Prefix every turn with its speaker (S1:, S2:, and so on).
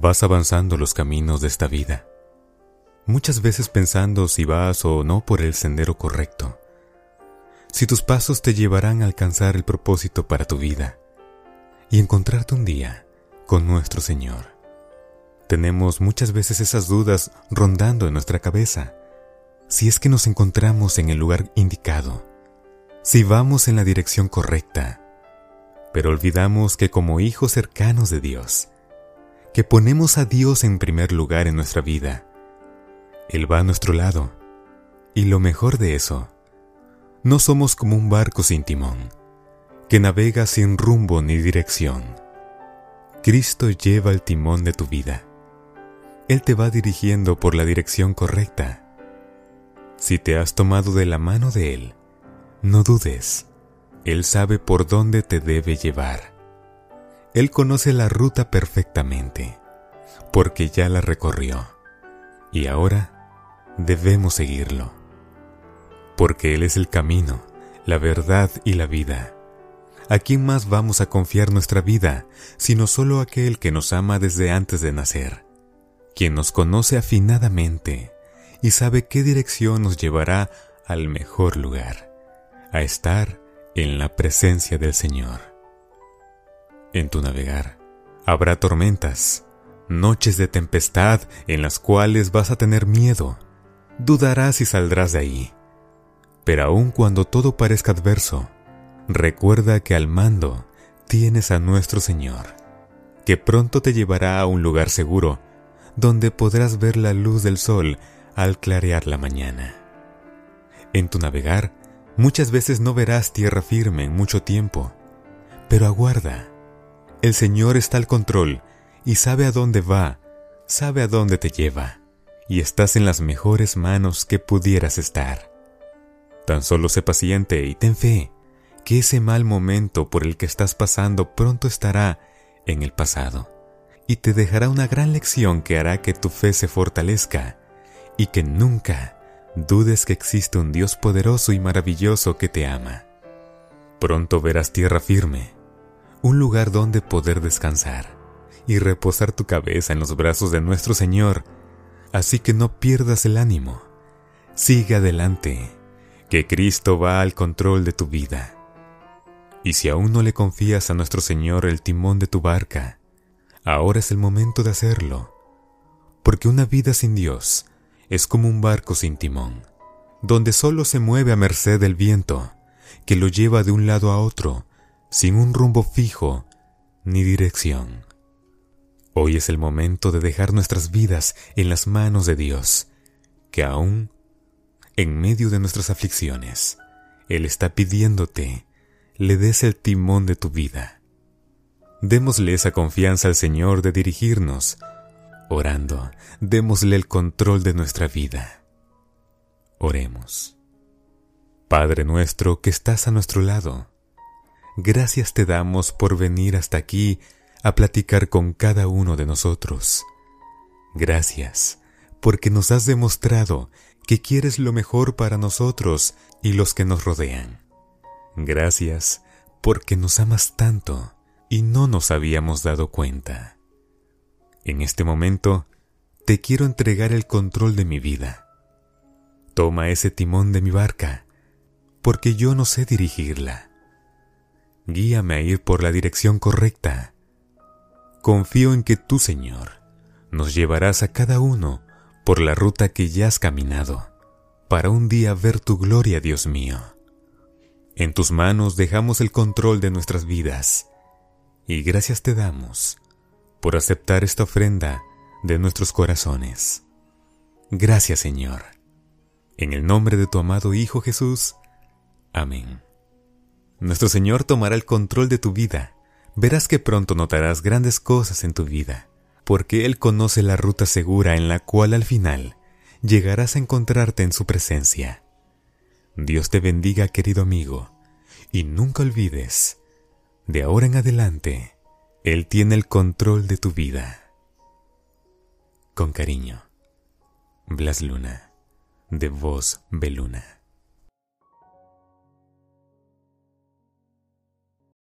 S1: Vas avanzando los caminos de esta vida, muchas veces pensando si vas o no por el sendero correcto, si tus pasos te llevarán a alcanzar el propósito para tu vida y encontrarte un día con nuestro Señor. Tenemos muchas veces esas dudas rondando en nuestra cabeza, si es que nos encontramos en el lugar indicado, si vamos en la dirección correcta, pero olvidamos que como hijos cercanos de Dios, que ponemos a Dios en primer lugar en nuestra vida. Él va a nuestro lado. Y lo mejor de eso, no somos como un barco sin timón, que navega sin rumbo ni dirección. Cristo lleva el timón de tu vida. Él te va dirigiendo por la dirección correcta. Si te has tomado de la mano de Él, no dudes. Él sabe por dónde te debe llevar. Él conoce la ruta perfectamente, porque ya la recorrió, y ahora debemos seguirlo, porque Él es el camino, la verdad y la vida. ¿A quién más vamos a confiar nuestra vida, sino solo aquel que nos ama desde antes de nacer, quien nos conoce afinadamente y sabe qué dirección nos llevará al mejor lugar, a estar en la presencia del Señor? En tu navegar habrá tormentas, noches de tempestad en las cuales vas a tener miedo. Dudarás si saldrás de ahí. Pero aun cuando todo parezca adverso, recuerda que al mando tienes a nuestro Señor, que pronto te llevará a un lugar seguro, donde podrás ver la luz del sol al clarear la mañana. En tu navegar, muchas veces no verás tierra firme en mucho tiempo, pero aguarda el Señor está al control y sabe a dónde va, sabe a dónde te lleva, y estás en las mejores manos que pudieras estar. Tan solo sé paciente y ten fe, que ese mal momento por el que estás pasando pronto estará en el pasado, y te dejará una gran lección que hará que tu fe se fortalezca, y que nunca dudes que existe un Dios poderoso y maravilloso que te ama. Pronto verás tierra firme, un lugar donde poder descansar y reposar tu cabeza en los brazos de nuestro Señor, así que no pierdas el ánimo. Sigue adelante, que Cristo va al control de tu vida. Y si aún no le confías a nuestro Señor el timón de tu barca, ahora es el momento de hacerlo, porque una vida sin Dios es como un barco sin timón, donde solo se mueve a merced del viento, que lo lleva de un lado a otro, sin un rumbo fijo ni dirección. Hoy es el momento de dejar nuestras vidas en las manos de Dios, que aún, en medio de nuestras aflicciones, Él está pidiéndote, le des el timón de tu vida. Démosle esa confianza al Señor de dirigirnos, orando, démosle el control de nuestra vida. Oremos. Padre nuestro que estás a nuestro lado, gracias te damos por venir hasta aquí a platicar con cada uno de nosotros. Gracias, porque nos has demostrado que quieres lo mejor para nosotros y los que nos rodean. Gracias, porque nos amas tanto y no nos habíamos dado cuenta. En este momento, te quiero entregar el control de mi vida. Toma ese timón de mi barca, porque yo no sé dirigirla guíame a ir por la dirección correcta. Confío en que tú, Señor, nos llevarás a cada uno por la ruta que ya has caminado, para un día ver tu gloria, Dios mío. En tus manos dejamos el control de nuestras vidas, y gracias te damos por aceptar esta ofrenda de nuestros corazones. Gracias, Señor. En el nombre de tu amado Hijo Jesús. Amén. Nuestro Señor tomará el control de tu vida. Verás que pronto notarás grandes cosas en tu vida, porque Él conoce la ruta segura en la cual al final llegarás a encontrarte en su presencia. Dios te bendiga, querido amigo, y nunca olvides, de ahora en adelante, Él tiene el control de tu vida. Con cariño, Blas Luna, de Voz Beluna.